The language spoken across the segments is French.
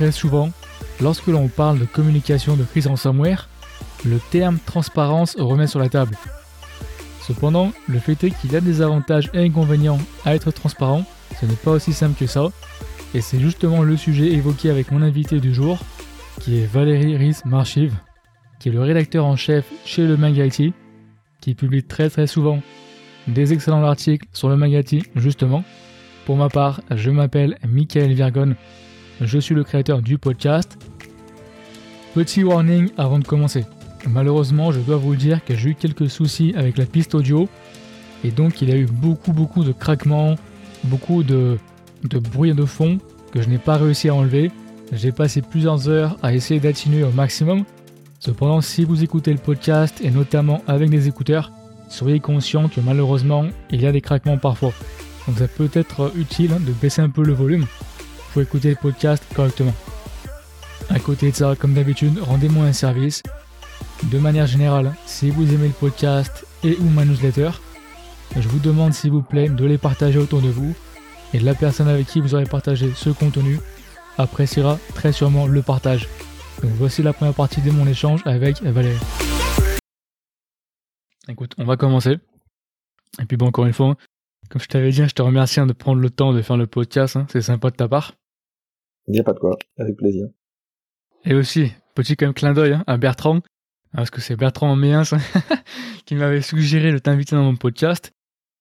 très souvent, lorsque l'on parle de communication de crise ransomware, le terme transparence remet sur la table. Cependant, le fait est qu'il y a des avantages et inconvénients à être transparent, ce n'est pas aussi simple que ça, et c'est justement le sujet évoqué avec mon invité du jour, qui est Valérie Rhys Marchive, qui est le rédacteur en chef chez le Magati, qui publie très très souvent des excellents articles sur le Magati justement. Pour ma part, je m'appelle Michael Virgon, je suis le créateur du podcast. Petit warning avant de commencer. Malheureusement, je dois vous dire que j'ai eu quelques soucis avec la piste audio et donc il y a eu beaucoup beaucoup de craquements, beaucoup de, bruit de fond que je n'ai pas réussi à enlever. J'ai passé plusieurs heures à essayer d'atténuer au maximum. Cependant, si vous écoutez le podcast et notamment avec des écouteurs, soyez conscient que malheureusement, il y a des craquements parfois. Donc ça peut être utile de baisser un peu le volume pour écouter le podcast correctement. À côté de ça, comme d'habitude, rendez-moi un service. De manière générale, si vous aimez le podcast et ou ma newsletter, je vous demande s'il vous plaît de les partager autour de vous et la personne avec qui vous aurez partagé ce contenu appréciera très sûrement le partage. Donc voici la première partie de mon échange avec Valérie. Écoute, on va commencer. Et puis bon, encore une fois, comme je t'avais dit, je te remercie hein, de prendre le temps de faire le podcast, hein. c'est sympa de ta part. Il n'y a pas de quoi, avec plaisir. Et aussi, petit clin d'œil hein, à Bertrand, parce que c'est Bertrand Méens qui m'avait suggéré de t'inviter dans mon podcast.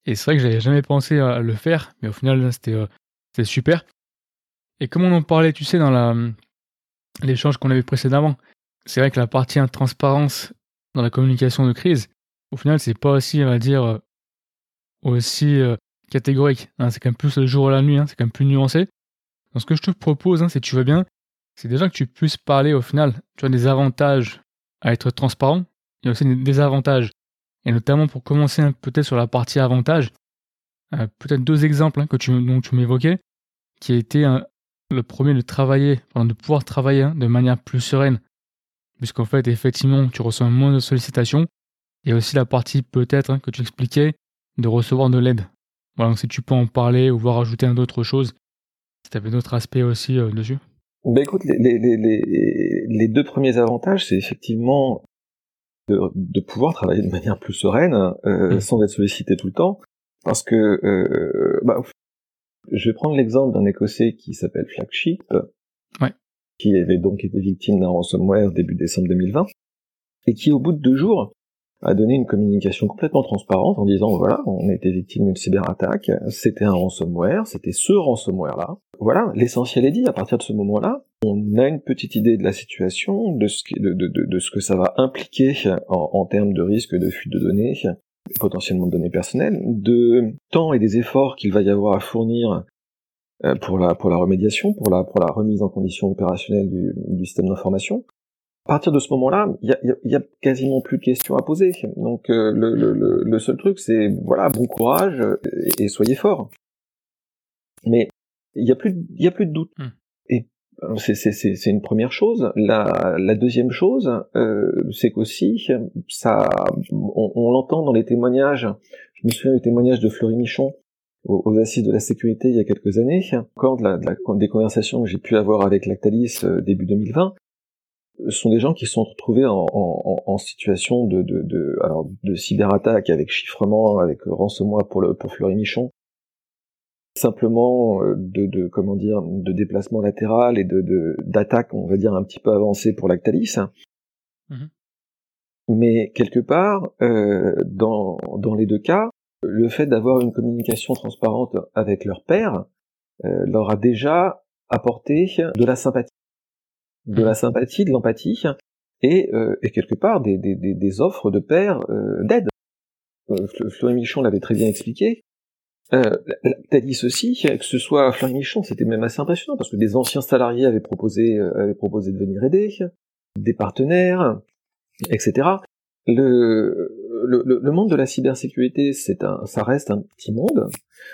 Et c'est vrai que j'avais jamais pensé à le faire, mais au final, euh, c'était super. Et comme on en parlait, tu sais, dans l'échange qu'on avait précédemment, c'est vrai que la partie transparence dans la communication de crise, au final, c'est pas aussi, on va dire, euh, aussi euh, catégorique. Hein. c'est quand même plus le jour et la nuit, hein. c'est quand même plus nuancé. Donc ce que je te propose, hein, si tu veux bien, c'est déjà que tu puisses parler au final, tu as des avantages à être transparent, il y a aussi des désavantages. Et notamment pour commencer peut-être sur la partie avantage, euh, peut-être deux exemples tu, dont tu m'évoquais, qui a été le premier de travailler, de pouvoir travailler de manière plus sereine, puisqu'en fait, effectivement, tu reçois moins de sollicitations. Et aussi la partie peut-être que tu expliquais de recevoir de l'aide. Voilà, donc si tu peux en parler ou voir ajouter d'autres choses, si tu avais d'autres aspects aussi euh, dessus. Ben écoute, les, les, les, les, deux premiers avantages, c'est effectivement de, de, pouvoir travailler de manière plus sereine, euh, mmh. sans être sollicité tout le temps, parce que euh, bah, je vais prendre l'exemple d'un Écossais qui s'appelle Flagship, ouais. qui avait donc été victime d'un ransomware début décembre 2020, et qui au bout de deux jours a donné une communication complètement transparente en disant voilà, on a été victime d'une cyberattaque, c'était un ransomware, c'était ce ransomware-là. Voilà, l'essentiel est dit, à partir de ce moment-là, on a une petite idée de la situation, de ce, de, de, de, ce que ça va impliquer en, en termes de risque de fuite de données, potentiellement de données personnelles, de temps et des efforts qu'il va y avoir à fournir euh, pour la, pour la remédiation, pour la, pour la remise en condition opérationnelle du, du système d'information, partir de ce moment-là, il y a, quasiment plus de questions à poser. Donc euh, le, seul truc, c'est voilà, bon courage et, soyez fort. Mais il y a plus, il y a plus de doute. Hmm. Et euh, c'est une première chose. La, deuxième chose, euh, c'est qu'aussi, ça, on, l'entend dans les témoignages. Je me souviens du témoignage de Fleury Michon aux, assises de la sécurité il y a quelques années, encore de la, des conversations que j'ai pu avoir avec Lactalis début 2020, sont des gens qui se sont retrouvés en, en, en situation de, de, de, alors, de cyberattaque avec chiffrement, avec ransomware pour, le, pour Fleury Michon, simplement euh, de, de, comment dire de déplacement latéral et de d'attaque on va dire un petit peu avancée pour Lactalis. Mmh mais quelque part euh, dans dans les deux cas le fait d'avoir une communication transparente avec leur père euh, leur a déjà apporté de la sympathie de la sympathie, de l'empathie, et, euh, et, quelque part des, des, des offres de pair euh, d'aide. Euh, Fleury Michon l'avait très bien expliqué. Euh, T'as dit ceci, que ce soit Fleury Michon, c'était même assez impressionnant, parce que des anciens salariés avaient proposé, euh, avaient proposé de venir aider, des partenaires, etc. Le, le, le, monde de la cybersécurité, c'est un, ça reste un petit monde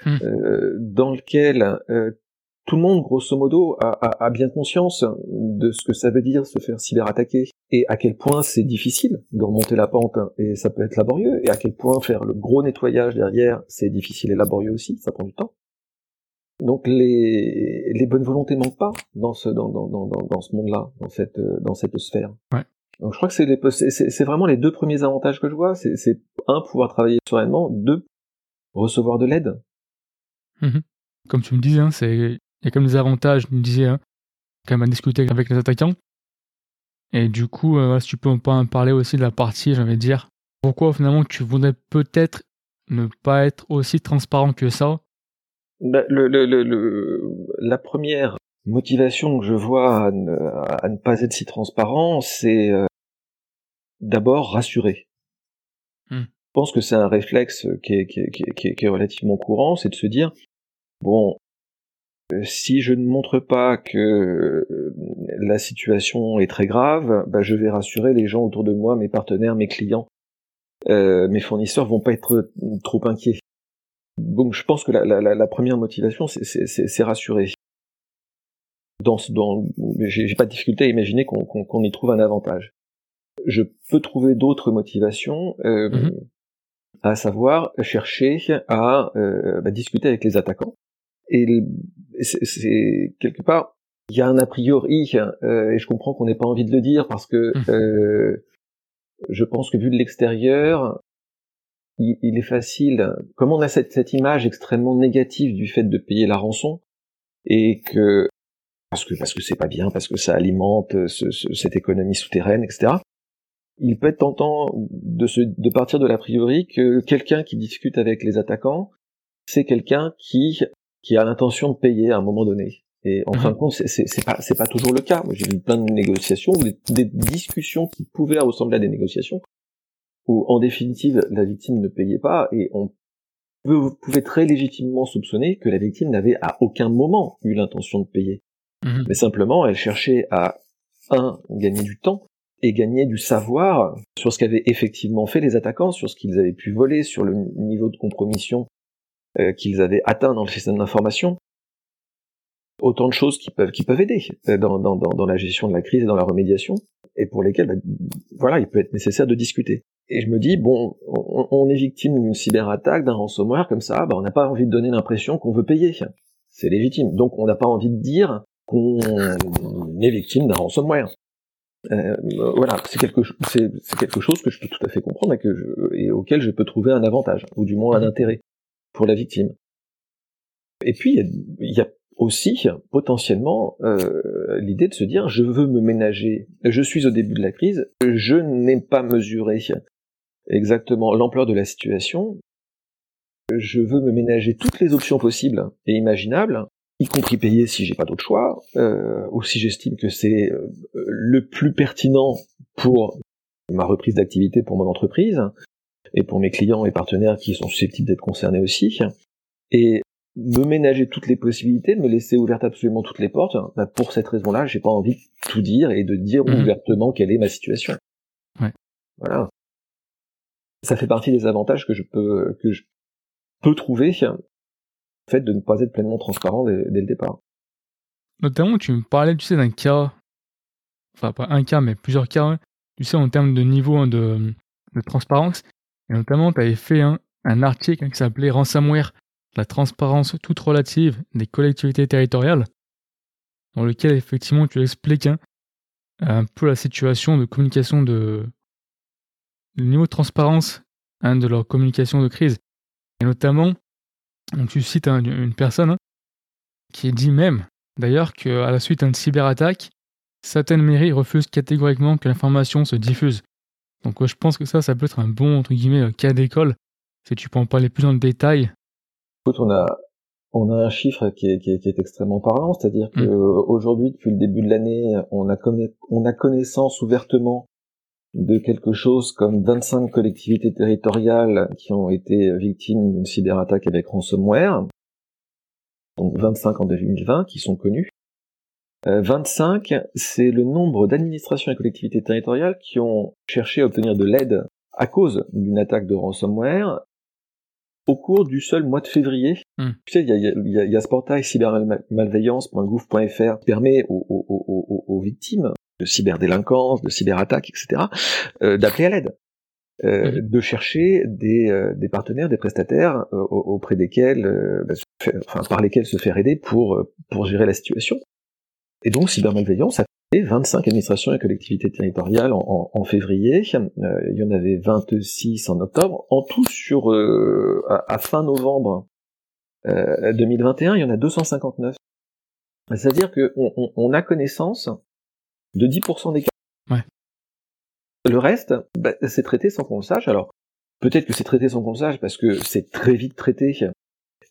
mmh. euh, dans lequel euh, tout le monde, grosso modo, a, bien conscience de ce que ça veut dire se faire cyberattaquer et à quel point c'est difficile de remonter la pente et ça peut être laborieux et à quel point faire le gros nettoyage derrière c'est difficile et laborieux aussi, ça prend du temps. Donc les, les bonnes volontés manquent pas dans ce, dans, dans, dans, dans ce monde-là, dans cette, dans cette sphère. Ouais. Donc je crois que c'est, c'est, c'est vraiment les deux premiers avantages que je vois. C'est, c'est un, pouvoir travailler sereinement, deux, recevoir de l'aide. Mhm. Comme tu me disais, hein, c'est il y a comme des avantages, tu me disais, hein, quand même à discuter avec les attaquants. Et du coup, euh, si tu peux pas en parler aussi de la partie, j'allais dire, pourquoi finalement tu voudrais peut-être ne pas être aussi transparent que ça? Bah, le, le, le, La première motivation que je vois à ne, pas être si transparent, c'est euh, d'abord rassurer. Hmm. Je pense que c'est un réflexe qui est, qui, est, qui, est, qui est, relativement courant, c'est de se dire, bon, si je ne montre pas que euh, la situation est très grave, bah, je vais rassurer les gens autour de moi, mes partenaires, mes clients, euh, mes fournisseurs vont pas être trop inquiets. Donc je pense que la, la, la première motivation, c'est rassurer. Dans, dans, j'ai pas de difficulté à imaginer qu'on y trouve un avantage. Je peux trouver d'autres motivations, euh, mm-hmm. à savoir chercher à euh, bah, discuter avec les attaquants et c'est quelque part, il y a un a priori, euh, et je comprends qu'on n'ait pas envie de le dire parce que mmh. euh, je pense que vu de l'extérieur, il, il, est facile. Comme on a cette, cette, image extrêmement négative du fait de payer la rançon et que parce que parce que c'est pas bien, parce que ça alimente ce, cette économie souterraine, etc. Il peut être tentant de, se, de partir de l'a priori que quelqu'un qui discute avec les attaquants, c'est quelqu'un qui qui a l'intention de payer à un moment donné. Et en fin de compte, c'est pas c'est pas toujours le cas. Moi, j'ai vu plein de négociations, des, des, discussions qui pouvaient ressembler à des négociations, où en définitive la victime ne payait pas, et on vous pouvez très légitimement soupçonner que la victime n'avait à aucun moment eu l'intention de payer, mhm. mais simplement elle cherchait à un gagner du temps et gagner du savoir sur ce qu'avaient effectivement fait les attaquants, sur ce qu'ils avaient pu voler, sur le niveau de compromission euh, qu'ils avaient atteint dans le système d'information. Autant de choses qui peuvent, qui peuvent aider euh, dans, dans, dans, la gestion de la crise et dans la remédiation, et pour lesquelles, bah, voilà, il peut être nécessaire de discuter. Et je me dis, bon, on, est victime d'une cyberattaque, d'un ransomware comme ça, bah, on n'a pas envie de donner l'impression qu'on veut payer. C'est légitime. Donc on n'a pas envie de dire qu'on est victime d'un ransomware. Euh, voilà, c'est quelque, c'est, quelque chose que je peux tout à fait comprendre et, que je, et auquel je peux trouver un avantage, ou du moins un intérêt pour la victime. Et puis, il y, a aussi potentiellement euh, l'idée de se dire je veux me ménager, je suis au début de la crise, je n'ai pas mesuré exactement l'ampleur de la situation, je veux me ménager toutes les options possibles et imaginables, y compris payer si j'ai pas d'autre choix, euh, ou si j'estime que c'est euh, le plus pertinent pour ma reprise d'activité pour mon entreprise, et pour mes clients et partenaires qui sont susceptibles d'être concernés aussi. Et me ménager toutes les possibilités, me laisser ouverte absolument toutes les portes, bah pour cette raison-là, j'ai pas envie de tout dire et de dire mhm. ouvertement quelle est ma situation. Ouais. Voilà. Ça fait partie des avantages que je peux que je peux trouver le fait de ne pas être pleinement transparent dès, le départ. Notamment, tu me parlais, tu sais, d'un cas, enfin pas un cas, mais plusieurs cas, hein. tu sais, en termes de niveau hein, de, de transparence. Et notamment, tu avais fait un, article qui s'appelait Ransomware, la transparence toute relative des collectivités territoriales, dans lequel effectivement tu expliques un peu la situation de communication de le niveau de transparence hein, de leur communication de crise. Et notamment, tu cites une personne hein, qui dit même, d'ailleurs, qu'à la suite d'une cyberattaque, certaines mairies refusent catégoriquement que l'information se diffuse. Donc je pense que ça, ça peut être un bon entre guillemets euh, cas d'école. Si tu peux en parler plus dans le détail. Écoute, on a on a un chiffre qui est, qui est, extrêmement parlant, c'est-à-dire que mm. aujourd'hui, depuis le début de l'année, on a, on a connaissance ouvertement de quelque chose comme 25 collectivités territoriales qui ont été victimes d'une cyberattaque avec ransomware. Donc 25 en 2020 qui sont connus. 25, euh, c'est le nombre d'administrations et collectivités territoriales qui ont cherché à obtenir de l'aide à cause d'une attaque de ransomware au cours du seul mois de février. Hmm. Tu sais, il y a, y, a, y a, ce portail cybermalveillance.gouv.fr qui permet aux, aux, aux, aux, victimes de cyberdélinquance, de cyberattaque, etc., euh, d'appeler à l'aide. euh, de chercher des, euh, des, partenaires, des prestataires auprès desquels, bah, enfin, par lesquels se faire aider pour, pour gérer la situation. Et donc, cybermalveillance a fait 25 administrations et collectivités territoriales en, en, février. il y en avait 26 en octobre. En tout, sur à, à, fin novembre 2021, il y en a 259. C'est-à-dire qu'on on, on a connaissance de 10% des cas. Ouais. Le reste, bah, c'est traité sans qu'on le sache. Alors, peut-être que c'est traité sans qu'on le sache parce que c'est très vite traité.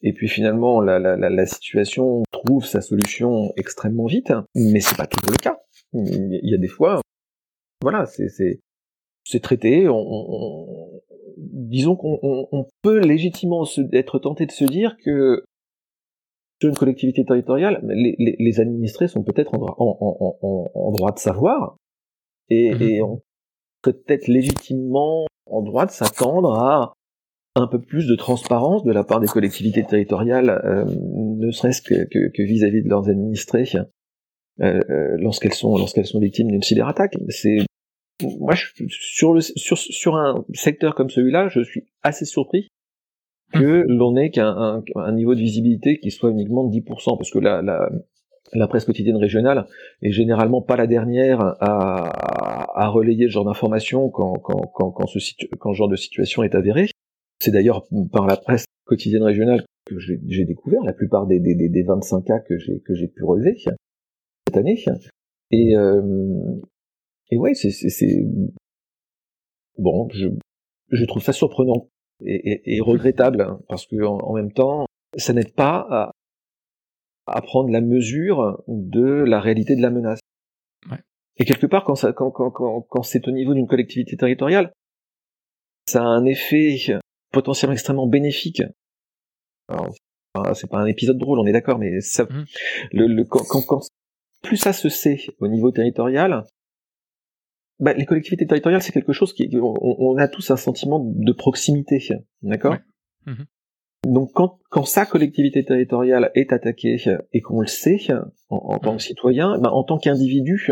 Et puis finalement, la, la, la, situation trouve sa solution extrêmement vite, mais c'est pas toujours le cas. Il y a des fois, voilà, c'est c'est traité. On, on, disons qu'on on, peut légitimement se, être tenté de se dire que sur une collectivité territoriale, les, les, les administrés sont peut-être en, en, en, en, droit de savoir, et, mmh et peut-être légitimement en droit de s'attendre à un peu plus de transparence de la part des collectivités territoriales, euh, ne serait-ce que vis-à-vis de leurs administrés, euh, euh, lorsqu'elles sont lorsqu'elles sont victimes d'une cyberattaque. C'est moi je, sur le sur sur un secteur comme celui-là, je suis assez surpris que mmh. l'on ait qu'un un, niveau de visibilité qui soit uniquement de 10%, parce que la, la, la presse quotidienne régionale est généralement pas la dernière à, à relayer ce genre d'informations quand, quand, quand, quand, ce, quand ce genre de situation est avéré. C'est d'ailleurs par la presse quotidienne régionale que j'ai découvert la plupart des, des, des 25 cas que j'ai que j'ai pu relever cette année. Et, euh, et ouais, c'est bon, je, je trouve ça surprenant et, et, regrettable hein, parce que en, même temps, ça n'aide pas à, à prendre la mesure de la réalité de la menace. Ouais. Et quelque part, quand, ça, quand, quand, quand, quand c'est au niveau d'une collectivité territoriale, ça a un effet potentiellement extrêmement bénéfique. Alors, c'est pas un épisode drôle, on est d'accord, mais ça, mmh. le, le, quand, quand, plus ça se sait au niveau territorial, bah, les collectivités territoriales, c'est quelque chose qui, on, on, a tous un sentiment de proximité, d'accord? Ouais. Mmh. Donc quand, quand sa collectivité territoriale est attaquée et qu'on le sait en, en tant que mmh. citoyen, ben, en tant qu'individu,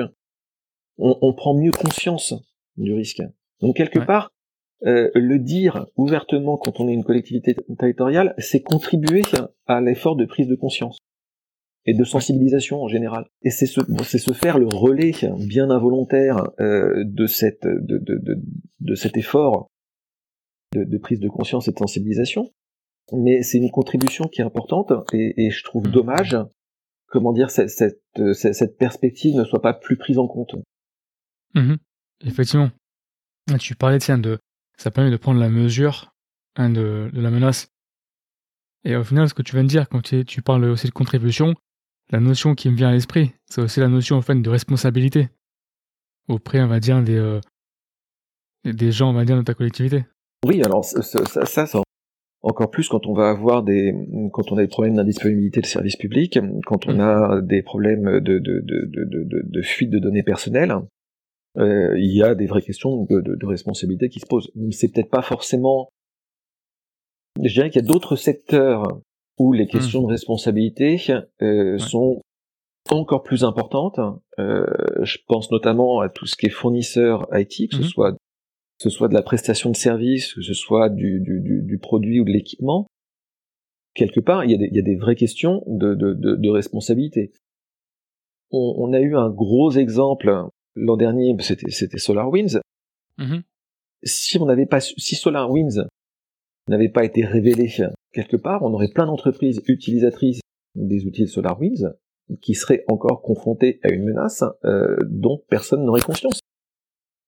on, on, prend mieux conscience du risque. Donc quelque ouais. part, euh, le dire ouvertement quand on est une collectivité territoriale, c'est contribuer à l'effort de prise de conscience et de sensibilisation en général. Et c'est se, c'est se faire le relais bien involontaire euh, de, cette, de, de, de, de cet effort de, de, prise de conscience et de sensibilisation mais c'est une contribution qui est importante et, et je trouve mmh. dommage, comment dire, cette, cette, cette, perspective ne soit pas plus prise en compte. Mmh. Effectivement. Tu parlais, tiens, de, ça permet de prendre la mesure hein, de, de, la menace. Et au final, ce que tu viens de dire, quand tu, tu parles aussi de contribution, la notion qui me vient à l'esprit, c'est aussi la notion en fait de responsabilité auprès, on va dire, des, euh, des gens, on va dire, de ta collectivité. Oui, alors ça, ça, ça, ça encore plus quand on va avoir des quand on a des problèmes d'indisponibilité de services publics, quand on mmh. a des problèmes de, de, de, de, de fuite de données personnelles, euh, il y a des vraies questions de, de, de responsabilité qui se posent. C'est peut-être pas forcément. Je dirais qu'il y a d'autres secteurs où les questions mmh. de responsabilité euh, ouais. sont encore plus importantes. Euh, je pense notamment à tout ce qui est fournisseur IT, que mmh. ce soit que ce soit de la prestation de service, que ce soit du, du, du, du produit ou de l'équipement, quelque part, il y, a des, il y a des vraies questions de, de, de, de responsabilité. On, on, a eu un gros exemple l'an dernier, c'était, c'était SolarWinds. Mm-hmm. Si on n'avait pas, si SolarWinds n'avait pas été révélé quelque part, on aurait plein d'entreprises utilisatrices des outils de SolarWinds qui seraient encore confrontées à une menace euh, dont personne n'aurait conscience.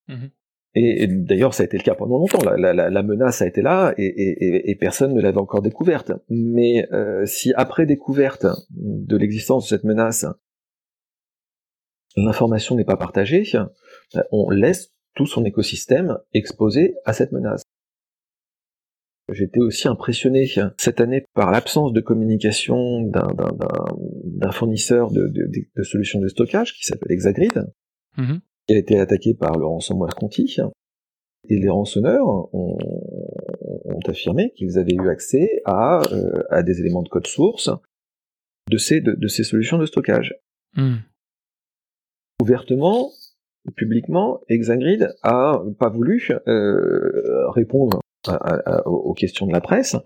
Mm-hmm. Et, et d'ailleurs, ça a été le cas pendant longtemps. La, la, la menace a été là et, et, et personne ne l'avait encore découverte. Mais euh, si après découverte de l'existence de cette menace, l'information n'est pas partagée, on laisse tout son écosystème exposé à cette menace. J'étais aussi impressionné cette année par l'absence de communication d'un fournisseur de, de, de, solutions de stockage qui s'appelle Exagrid, mmh qui a été attaqué par le ransomware Conti. Et les rançonneurs ont, ont affirmé qu'ils avaient eu accès à, euh, à, des éléments de code source de ces, de, de ces solutions de stockage. Mmh. Ouvertement, publiquement, Exagrid a pas voulu euh, répondre aux questions de la presse,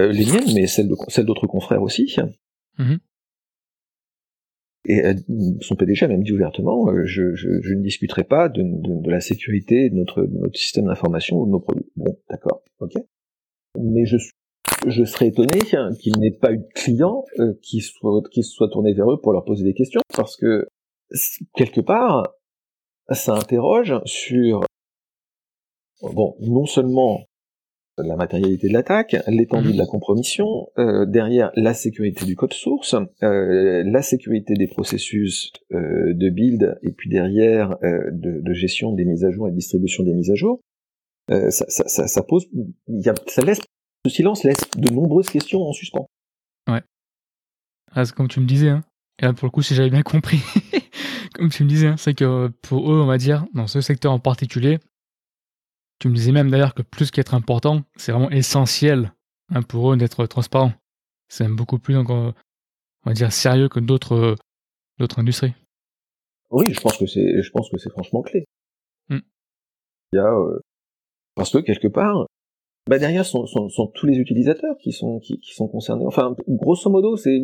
euh, les miennes, mais celles, d'autres confrères aussi. Mhm. Et son PDG a même dit ouvertement, je, ne discuterai pas de, la sécurité de notre, notre système d'information ou de nos produits. Bon, d'accord, ok. Mais je, je serais étonné qu'il n'ait pas eu de clients qui, qui soient tournés vers eux pour leur poser des questions, parce que quelque part, ça interroge sur, bon, non seulement la matérialité de l'attaque, l'étendue de la mhm. compromission, euh, derrière la sécurité du code source, euh, la sécurité des processus euh, de build, et puis derrière de, gestion des mises à jour et distribution des mises à jour, ça, ça, ça, pose, y a, ça laisse, ce silence laisse de nombreuses questions en suspens. Ouais. Ah, c'est comme tu me disais, hein. Et là, pour le coup, si j'avais bien compris, comme tu me disais, hein, c'est que pour eux, on va dire, dans ce secteur en particulier, tu me disais même d'ailleurs que plus qu'être important, c'est vraiment essentiel hein, pour eux d'être transparent. C'est beaucoup plus, on va dire, sérieux que d'autres, d'autres industries. Oui, je pense que c'est, je pense que c'est franchement clé. Hmm. Il y a, euh, parce que quelque part, bah derrière sont, sont, sont, tous les utilisateurs qui sont, qui, qui sont concernés. Enfin, grosso modo, c'est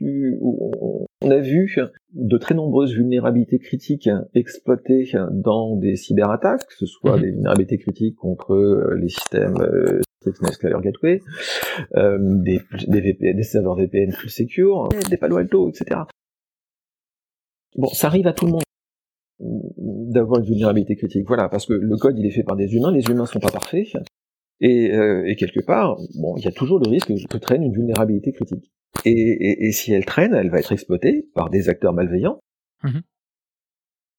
on a vu de très nombreuses vulnérabilités critiques exploitées dans des cyberattaques, que ce soit mhm. des vulnérabilités critiques contre euh, les systèmes euh, Layer Gateway, euh, des, des, serveurs VPN plus secure, des Palo Alto, etc. Bon, ça arrive à tout le monde d'avoir une vulnérabilité critique. Voilà, parce que le code il est fait par des humains, les humains sont pas parfaits, et, euh, et quelque part, bon, il y a toujours le risque que traîne une vulnérabilité critique. Et, si elle traîne, elle va être exploitée par des acteurs malveillants mhm.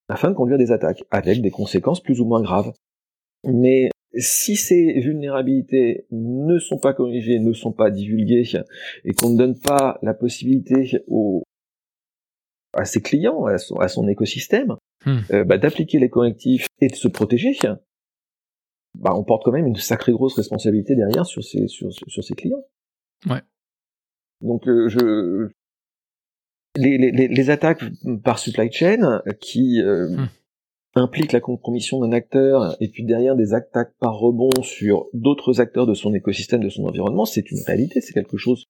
afin de conduire des attaques, avec des conséquences plus ou moins graves. Mais si ces vulnérabilités ne sont pas corrigées, ne sont pas divulguées, et qu'on ne donne pas la possibilité à ses clients, à son, écosystème, hmm. euh, bah, d'appliquer les correctifs et de se protéger, bah, on porte quand même une sacrée grosse responsabilité derrière sur ses, sur, sur ses clients. Ouais. Donc euh, je les, les, les, attaques par supply chain qui euh, hmm. impliquent la compromission d'un acteur et puis derrière des attaques par rebond sur d'autres acteurs de son écosystème, de son environnement, c'est une réalité, c'est quelque chose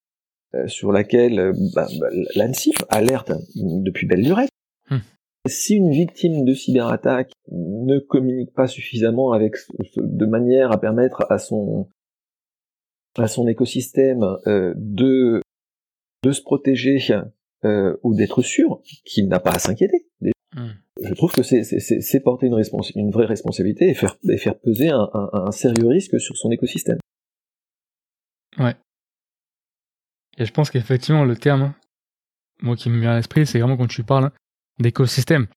euh, sur laquelle bah, bah, l'ANSIF alerte depuis belle lurette. Hmm. Si une victime de cyberattaque ne communique pas suffisamment avec de manière à permettre à son à son écosystème de de se protéger euh, ou d'être sûr qu'il n'a pas à s'inquiéter. Hmm. Je trouve que c'est porter une, une vraie responsabilité et faire, faire peser un, sérieux risque sur son écosystème. Ouais. Et je pense qu'effectivement, le terme, moi qui me vient à l'esprit, c'est vraiment quand tu parles d'écosystème.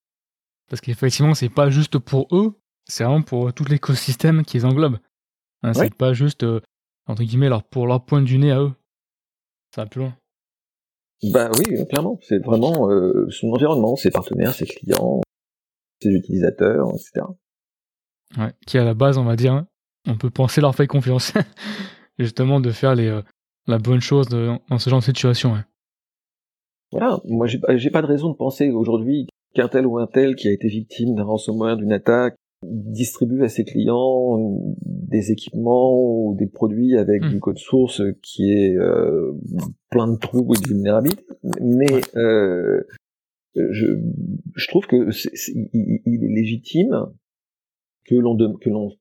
Parce qu'effectivement, c'est pas juste pour eux, c'est vraiment pour tout l'écosystème qu'ils englobent. Hein, c'est pas juste, euh, entre guillemets, pour leur point du nez à eux. Ça va plus loin. Bah oui, clairement. C'est vraiment euh, son environnement, ses partenaires, ses clients, ses utilisateurs, etc. Ouais, qui à la base, on va dire, on peut penser leur faire confiance. Justement, de faire les, euh, la bonne chose dans ce genre de situation. Voilà, moi j'ai pas de raison de penser aujourd'hui qu'un tel ou un tel qui a été victime d'un ransomware, d'une attaque, distribue à ses clients des équipements ou des produits avec hmm. du code source qui est euh, plein de trous et de vulnérabilités. Mais euh, je, je trouve que il, est légitime que l'on que l'on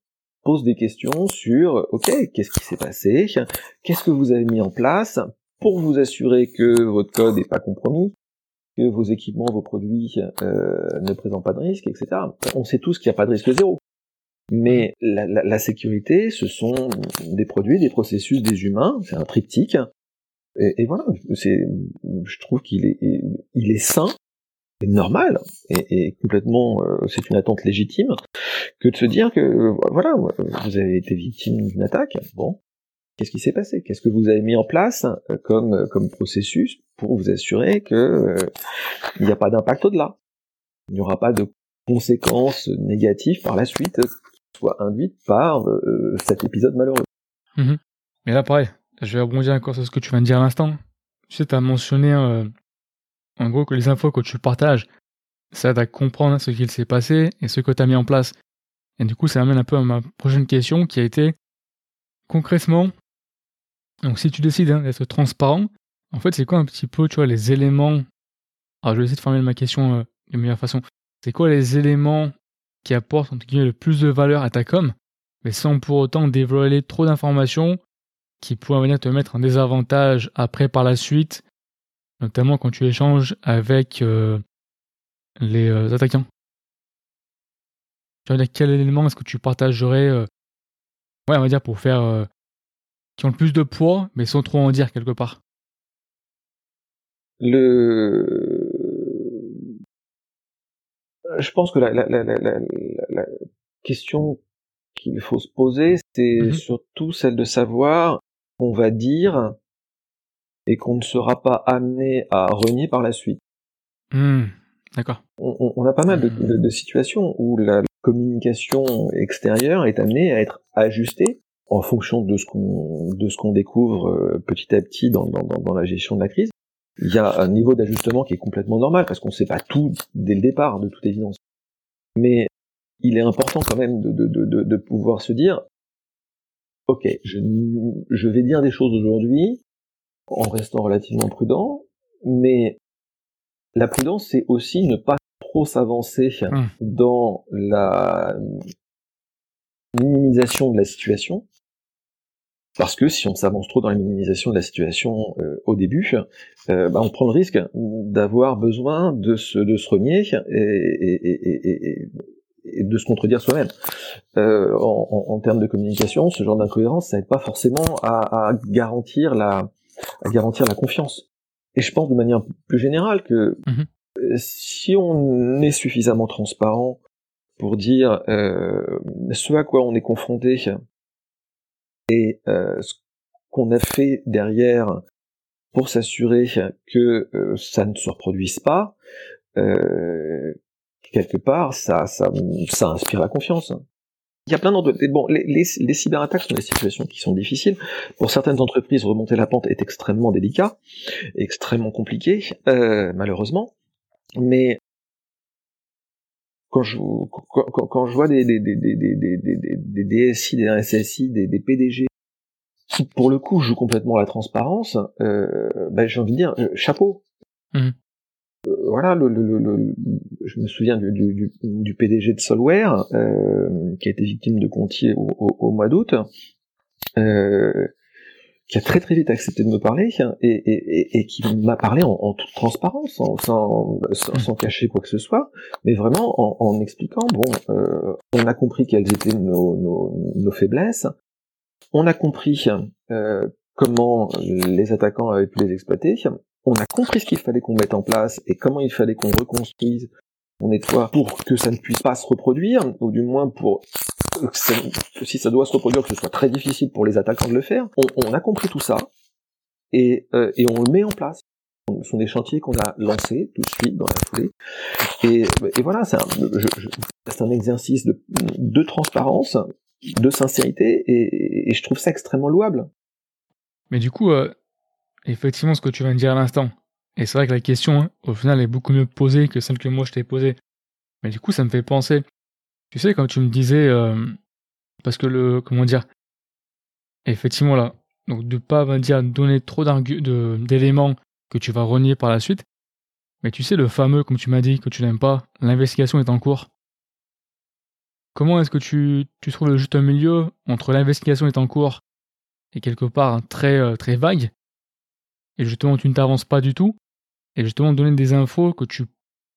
pose des questions sur ok qu'est-ce qui s'est passé, qu'est-ce que vous avez mis en place pour vous assurer que votre code n'est pas compromis, que vos équipements, vos produits euh, ne présentent pas de risque, etc. On sait tous qu'il n'y a pas de risque zéro. Mais la, sécurité, ce sont des produits, des processus, des humains, c'est un triptyque. Et, voilà, c'est, je trouve qu'il est, il est sain, et normal, et, complètement, euh, c'est une attente légitime, que de se dire que, voilà, vous avez été victime d'une attaque, bon, Qu'est-ce qui s'est passé? Qu'est-ce que vous avez mis en place euh, comme, euh, comme processus pour vous assurer que euh, il n'y a pas d'impact au-delà? Il n'y aura pas de conséquences négatives par la suite, soit induites par cet épisode malheureux. Mhm. Mais là, pareil, je vais rebondir encore sur ce que tu viens de dire à l'instant. Tu sais, tu as mentionné en gros que les infos que tu partages, ça aide à comprendre ce qu'il s'est passé et ce que tu as mis en place. Et du coup, ça amène un peu à ma prochaine question qui a été concrètement, donc si tu décides hein, d'être transparent, en fait, c'est quoi un petit peu, tu vois, les éléments? Alors, je vais essayer de formuler ma question euh, de meilleure façon. C'est quoi les éléments qui apportent, entre guillemets, le plus de valeur à ta com, mais sans pour autant dévoiler trop d'informations qui pourraient venir te mettre en désavantage après par la suite, notamment quand tu échanges avec euh, les euh, attaquants? Tu vois, quel élément est-ce que tu partagerais, ouais, on va dire, pour faire. Qui ont le plus de poids, mais sans trop en dire quelque part Le. Je pense que la, la, la, la question qu'il faut se poser, c'est mmh surtout celle de savoir qu'on va dire et qu'on ne sera pas amené à renier par la suite. Mmh. D'accord. On, a pas mal de, situations où la communication extérieure est amenée à être ajustée en fonction de ce qu'on de ce qu'on découvre euh, petit à petit dans, dans, la gestion de la crise. Il y a un niveau d'ajustement qui est complètement normal parce qu'on ne sait pas tout dès le départ, de toute évidence. Mais il est important quand même de, de, de, pouvoir se dire, ok, je, je vais dire des choses aujourd'hui en restant relativement prudent, mais la prudence, c'est aussi ne pas trop s'avancer mmh. dans la minimisation de la situation, parce que si on s'avance trop dans la minimisation de la situation euh, au début, euh, bah, on prend le risque d'avoir besoin de se, de se renier et, et, et, et de se contredire soi-même. Euh, en, en, termes de communication, ce genre d'incohérence, ça n'aide pas forcément à, à, garantir la, à garantir la confiance. Et je pense de manière plus générale que mhm. euh, si on est suffisamment transparent pour dire euh, ce à quoi on est confronté et euh, ce qu'on a fait derrière pour s'assurer que euh, ça ne se reproduise pas, euh, quelque part, ça, inspire la confiance. Il y a plein d'autres. Bon, les, cyberattaques sont des situations qui sont difficiles. Pour certaines entreprises, remonter la pente est extrêmement délicat, extrêmement compliqué, malheureusement. Mais quand je, quand, quand je vois des, des, des, des, des, des, des DSI, des RSSI, des, des PDG qui, pour le coup, jouent complètement la transparence, euh, ben, j'ai envie de dire, euh, chapeau. Mmh. Euh, voilà, le, le, le, je me souviens du, du, du PDG de Solware, euh, qui a été victime de Contier au, au, mois d'août, euh, qui a très très vite accepté de me parler et, et, qui m'a parlé en, toute transparence, sans, sans, sans, cacher quoi que ce soit, mais vraiment en, expliquant bon, euh, on a compris quelles étaient nos, nos, nos faiblesses, on a compris euh, comment les attaquants avaient pu les exploiter, on a compris ce qu'il fallait qu'on mette en place et comment il fallait qu'on reconstruise, on nettoie pour que ça ne puisse pas se reproduire, ou du moins pour si ça doit se reproduire, que ce soit très difficile pour les attaquants de le faire. On, a compris tout ça et, euh, et on le met en place. Ce sont des chantiers qu'on a lancés tout de suite dans la foulée. Et, voilà, c'est un, exercice de, transparence, de sincérité, et, et, je trouve ça extrêmement louable. Mais du coup, euh, effectivement ce que tu viens de dire à l'instant. Et c'est vrai que la question, hein, au final, est beaucoup mieux posée que celle que moi je t'ai posée. Mais du coup, ça me fait penser. Tu sais, quand tu me disais, euh, parce que le, comment dire, effectivement là, donc de pas, va dire, donner trop d'éléments que tu vas renier par la suite. Mais tu sais, le fameux, comme tu m'as dit, que tu n'aimes pas, l'investigation est en cours. Comment est-ce que tu, tu trouves le juste milieu entre l'investigation est en cours et quelque part très, euh, très vague et justement tu ne t'avances pas du tout, et justement donner des infos que tu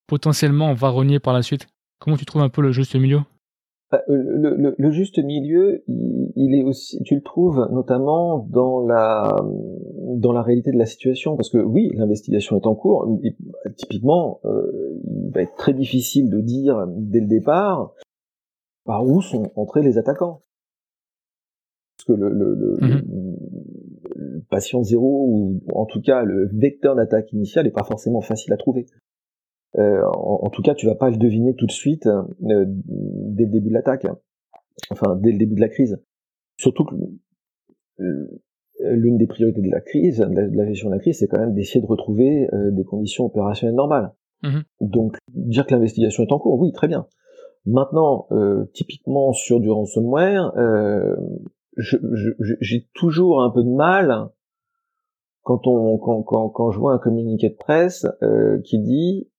potentiellement vas renier par la suite? Comment tu trouves un peu le juste milieu? Bah, euh, le, juste milieu, il, est aussi, tu le trouves notamment dans la dans la réalité de la situation, parce que oui, l'investigation est en cours. typiquement, euh, il va être très difficile de dire dès le départ par où sont entrés les attaquants, parce que le, le, mmh patient zéro, ou en tout cas le vecteur d'attaque initial n'est pas forcément facile à trouver. Euh, en, tout cas, tu vas pas le deviner tout de suite euh, dès le début de l'attaque, enfin dès le début de la crise. Surtout que euh, l'une des priorités de la crise, de la, gestion de la crise, c'est quand même d'essayer de retrouver des conditions opérationnelles normales. Mhm. Donc, dire que l'investigation est en cours, oui, très bien. Maintenant, euh, typiquement sur du ransomware, euh, je- je- j'ai toujours un peu de mal quand on quand, quand, quand je vois un communiqué de presse euh, qui dit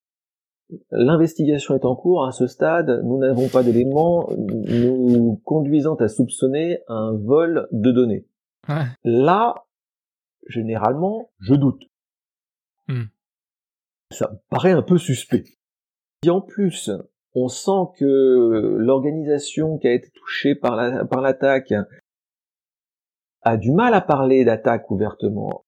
l'investigation est en cours à ce stade, nous n'avons pas d'éléments nous conduisant à soupçonner un vol de données. Ouais. Là, généralement, je doute. Hmm. Ça me paraît un peu suspect. Si en plus, on sent que l'organisation qui a été touchée par la- par l'attaque a du mal à parler d'attaque ouvertement,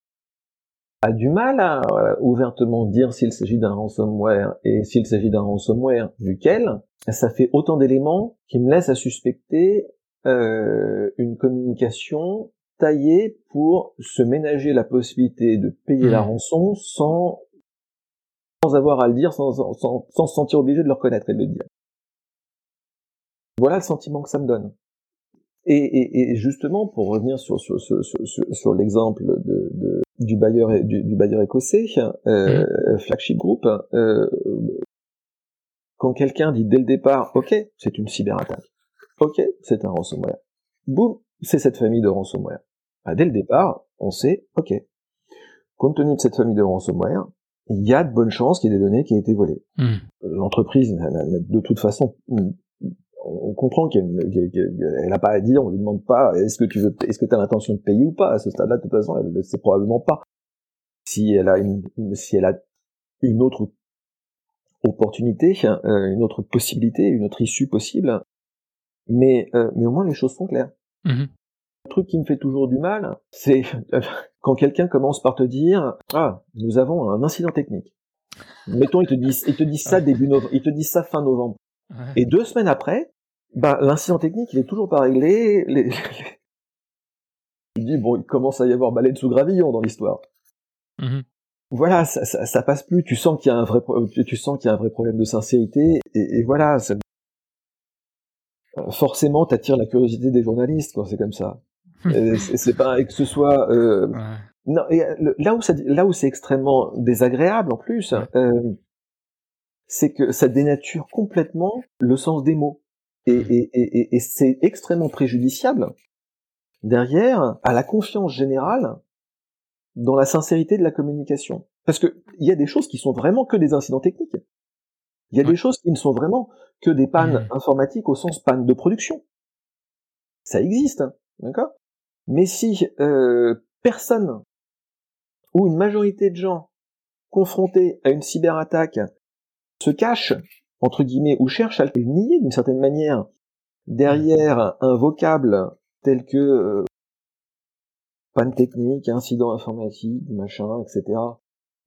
a du mal à euh, ouvertement dire s'il s'agit d'un ransomware et s'il s'agit d'un ransomware duquel, ça fait autant d'éléments qui me laissent à suspecter euh, une communication taillée pour se ménager la possibilité de payer la Mhm. rançon sans sans avoir à le dire, sans, sans, sans- sans se sentir obligé de le reconnaître et de le dire. Voilà le sentiment que ça me donne. Et, et, et justement, pour revenir sur, sur, sur, sur, l'exemple de, de- du bailleur du, du bailleur écossais, euh, Flagship Group, euh, quand quelqu'un dit dès le départ, ok, c'est une cyberattaque, ok, c'est un ransomware, boum, c'est cette famille de ransomware. Bah, dès le départ, on sait, ok, compte tenu de cette famille de ransomware, il y a de bonnes chances qu'il y ait des données qui aient été volées Hmm. l'entreprise, n'a- de toute façon, on on comprend qu'elle n'a pas à dire, on lui demande pas, est-ce que tu veux, est-ce que tu as l'intention de payer ou pas à ce stade-là. De toute façon, elle ne sait probablement pas. Si elle a une, si elle a une autre opportunité, euh, une autre possibilité, une autre issue possible, mais euh, mais au moins les choses sont claires. Mhm. Le truc qui me fait toujours du mal, c'est quand quelqu'un commence par te dire ah nous avons un incident technique. Mettons ils te disent ils te ça début novembre, ils te disent ça fin novembre. Ouais. Et deux semaines après, bah, l'incident technique, il est toujours pas réglé. Les... Tu dis, bon, il commence à y avoir baleine sous gravillon dans l'histoire. Mhm. Voilà, ça, ça, ça passe plus. Tu sens qu'il y a un vrai, pro- tu sens qu'il y a un vrai problème de sincérité. Et, et voilà, ça- Euh, forcément, t'attires la curiosité des journalistes quand c'est comme ça. Et c'est pas et que ce soit euh, Ouais. non, et euh, le- là où ça, là où c'est extrêmement désagréable en plus, euh, c'est que ça dénature complètement le sens des mots. Et, et, et, et- et c'est extrêmement préjudiciable derrière à la confiance générale dans la sincérité de la communication. Parce que il y a des choses qui sont vraiment que des incidents techniques. Il y a des choses qui ne sont vraiment que des pannes Mhm. informatiques au sens panne de production. Ça existe, hein, d'accord? Mais si euh, personne ou une majorité de gens confrontés à une cyberattaque se cachent, entre guillemets, ou cherchent à le nier d'une certaine manière derrière un vocable tel que euh, panne technique, incident informatique, machin, etc.,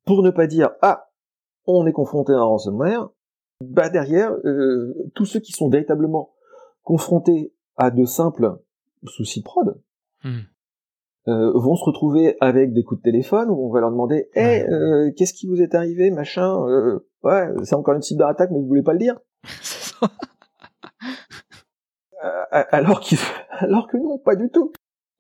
pour ne pas dire « Ah, on est confronté à un ransomware », bah derrière, euh, tous ceux qui sont véritablement confrontés à de simples soucis de prod, Hmm. Euh, vont se retrouver avec des coups de téléphone où on va leur demander Eh, euh, qu'est-ce qui vous est arrivé, machin euh, Ouais, c'est encore une cyberattaque, mais vous voulez pas le dire alors, qu'ils- alors que non, pas du tout.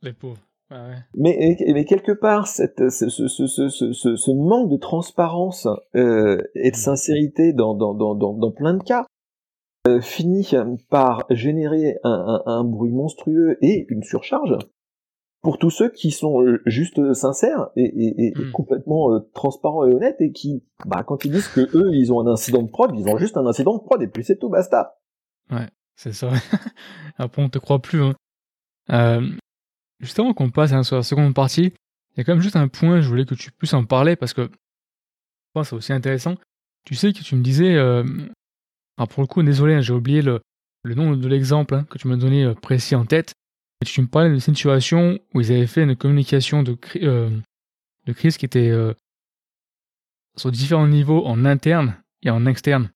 Les pauvres. Ouais, ouais. Mais, mais quelque part, cette, ce, ce, ce, ce, manque de transparence euh, et de sincérité dans, dans, dans, dans, dans plein de cas euh, finit par générer un, un, un bruit monstrueux et une surcharge pour tous ceux qui sont euh, juste sincères et, et, et Mm. complètement euh, transparents et honnêtes et qui, bah, quand ils disent que eux, ils ont un incident de prod, ils ont juste un incident de prod et puis c'est tout, basta. C'est ça. Après, on te croit plus. Hein. Euh, juste avant qu'on passe hein, sur la seconde partie, il y a quand même juste un point, je voulais que tu puisses en parler parce que je pense c'est aussi intéressant. Tu sais que tu me disais, euh, alors pour le coup, désolé, hein, j'ai oublié le, le nom de l'exemple hein, que tu m'as donné euh, précis en tête. Tu me parlais d'une situation où ils avaient fait une communication de, euh, de crise qui était euh, sur différents niveaux en interne et en externe.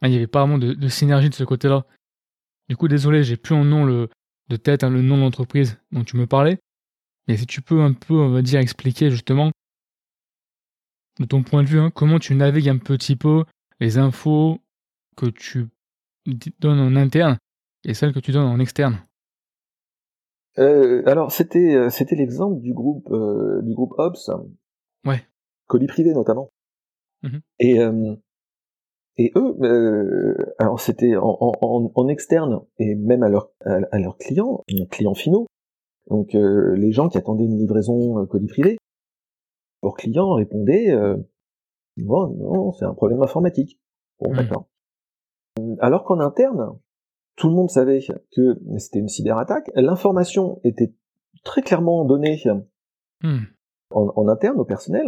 Ah, Il n'y avait pas vraiment de, de synergie de ce côté-là. Du coup, désolé, j'ai plus en nom le, de tête hein, le nom de l'entreprise dont tu me parlais. Mais si tu peux un peu, on va dire, expliquer justement, de ton point de vue, hein, comment tu navigues un petit peu les infos que tu donnes en interne et celles que tu donnes en externe. Euh, alors c'était euh, c'était l'exemple du groupe euh, du groupe Hobbs, Ouais. colis privé notamment. Mhm. Et euh, Et eux, euh, alors c'était en, en, en, externe et même à, leur, à, leurs clients, clients finaux. Donc euh, les gens qui attendaient une livraison colis privé, leurs clients répondaient euh, non, c'est un problème informatique. Bon, hmm. d'accord. Alors qu'en interne, tout le monde savait que c'était une cyberattaque. L'information était très clairement donnée hmm. en, en, interne au personnel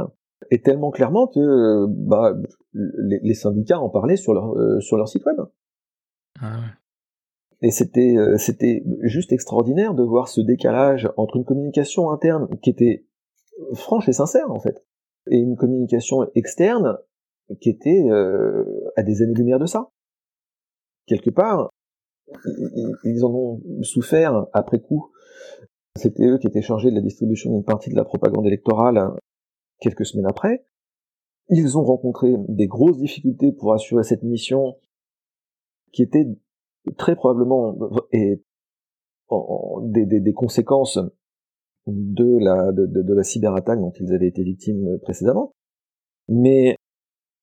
et tellement clairement que bah, les, syndicats en parlaient sur leur, euh, sur leur site web. Ah et c'était euh, c'était juste extraordinaire de voir ce décalage entre une communication interne qui était franche et sincère en fait, et une communication externe qui était euh, à des années-lumière de ça. Quelque part, ils en ont souffert après coup. C'était eux qui étaient chargés de la distribution d'une partie de la propagande électorale quelques semaines après. Ils ont rencontré des grosses difficultés pour assurer cette mission qui était très probablement des, conséquences de la, cyberattaque dont ils avaient été victimes précédemment. Mais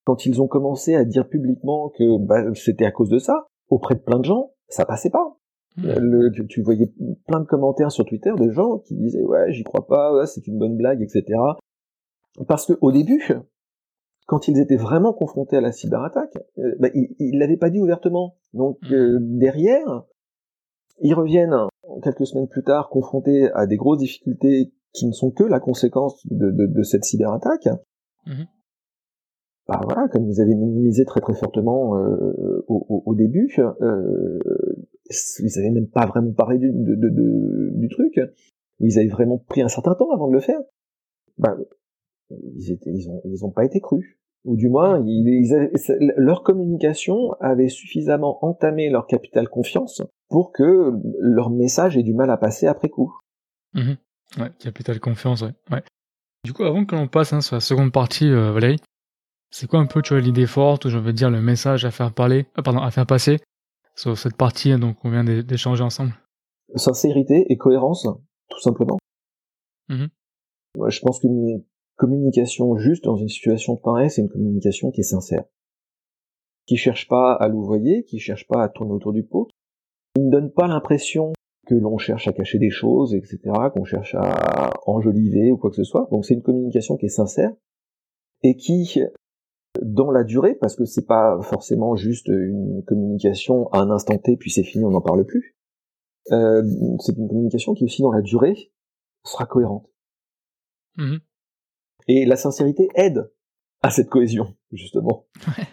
quand ils ont commencé à dire publiquement que bah, c'était à cause de ça, auprès de plein de gens, ça passait pas. Hmm. Le, tu voyais plein de commentaires sur Twitter de gens qui disaient ouais j'y crois pas, ouais, c'est une bonne blague, etc. Parce que au début, quand ils étaient vraiment confrontés à la cyberattaque, euh, bah, ils l'avaient pas dit ouvertement. Donc mmh. euh, derrière, ils reviennent quelques semaines plus tard confrontés à des grosses difficultés qui ne sont que la conséquence de, de, de cette cyberattaque. Mmh. Bah voilà, comme ils avaient minimisé très très fortement euh, au, au, début, euh, ils avaient même pas vraiment parlé du, de, du truc. Ils avaient vraiment pris un certain temps avant de le faire. Bah, ils, étaient, ils, ont, ils ont pas été crus. Ou du moins, ils, leur communication avait suffisamment entamé leur capital confiance pour que leur message ait du mal à passer après coup. Mmh ouais, capital confiance, ouais. ouais. Du coup, avant que l'on passe hein, sur la seconde partie, euh, Valérie, c'est quoi un peu, tu vois, l'idée forte, ou je veux dire le message à faire parler, euh, pardon, à faire passer sur cette partie hein, donc on vient d'échanger ensemble? Sincérité et cohérence, tout simplement. Mmh je pense qu'une communication juste dans une situation pareille, c'est une communication qui est sincère. Qui cherche pas à louvoyer, qui cherche pas à tourner autour du pot, qui ne donne pas l'impression que l'on cherche à cacher des choses, etc., qu'on cherche à enjoliver ou quoi que ce soit. Donc c'est une communication qui est sincère et qui, dans la durée, parce que c'est pas forcément juste une communication à un instant T puis c'est fini, on n'en parle plus. Euh, c'est une communication qui aussi dans la durée sera cohérente. Mmh et la sincérité aide à cette cohésion, justement. Ouais.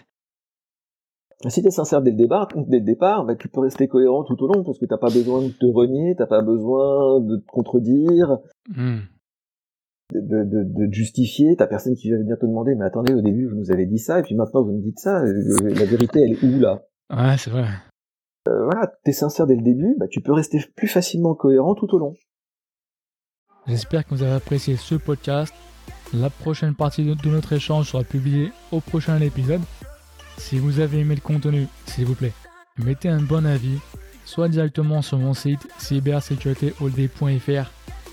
Si t'es sincère dès le départ, dès le départ, bah, tu peux rester cohérent tout au long parce que t'as pas besoin de te renier, t'as pas besoin de te contredire, hmm. De, de, de, justifier. T'as personne qui va venir te demander, mais attendez, au début vous nous avez dit ça et puis maintenant vous me dites ça. Euh, la vérité, elle est où là? Ouais, c'est vrai. Euh, voilà, t'es sincère dès le début, bah, tu peux rester plus facilement cohérent tout au long. J'espère que vous avez apprécié ce podcast. La prochaine partie de notre échange sera publiée au prochain épisode. Si vous avez aimé le contenu, s'il vous plaît, mettez un bon avis, soit directement sur mon site cybersécuritéholdé.fr